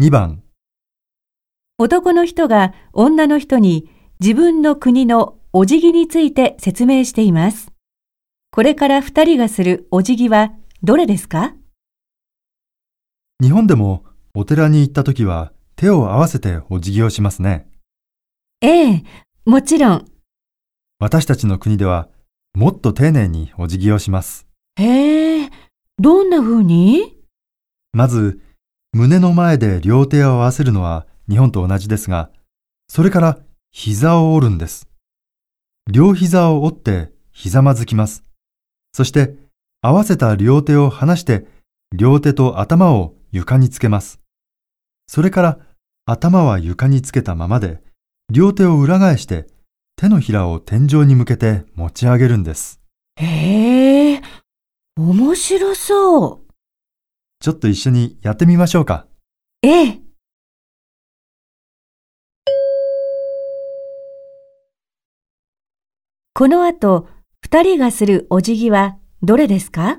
2番、男の人が女の人に自分の国のお辞儀について説明しています。これから二人がするお辞儀はどれですか？日本でもお寺に行った時は手を合わせてお辞儀をしますね。ええ、もちろん。私たちの国ではもっと丁寧にお辞儀をします。へえ、どんな風に？まず、胸の前で両手を合わせるのは日本と同じですが、それから膝を折るんです。両膝を折ってひざまずきます。そして、合わせた両手を離して、両手と頭を床につけます。それから、頭は床につけたままで、両手を裏返して、手のひらを天井に向けて持ち上げるんです。へえ、面白そう。ちょっと一緒にやってみましょうか。ええ。この後、二人がするお辞儀はどれですか？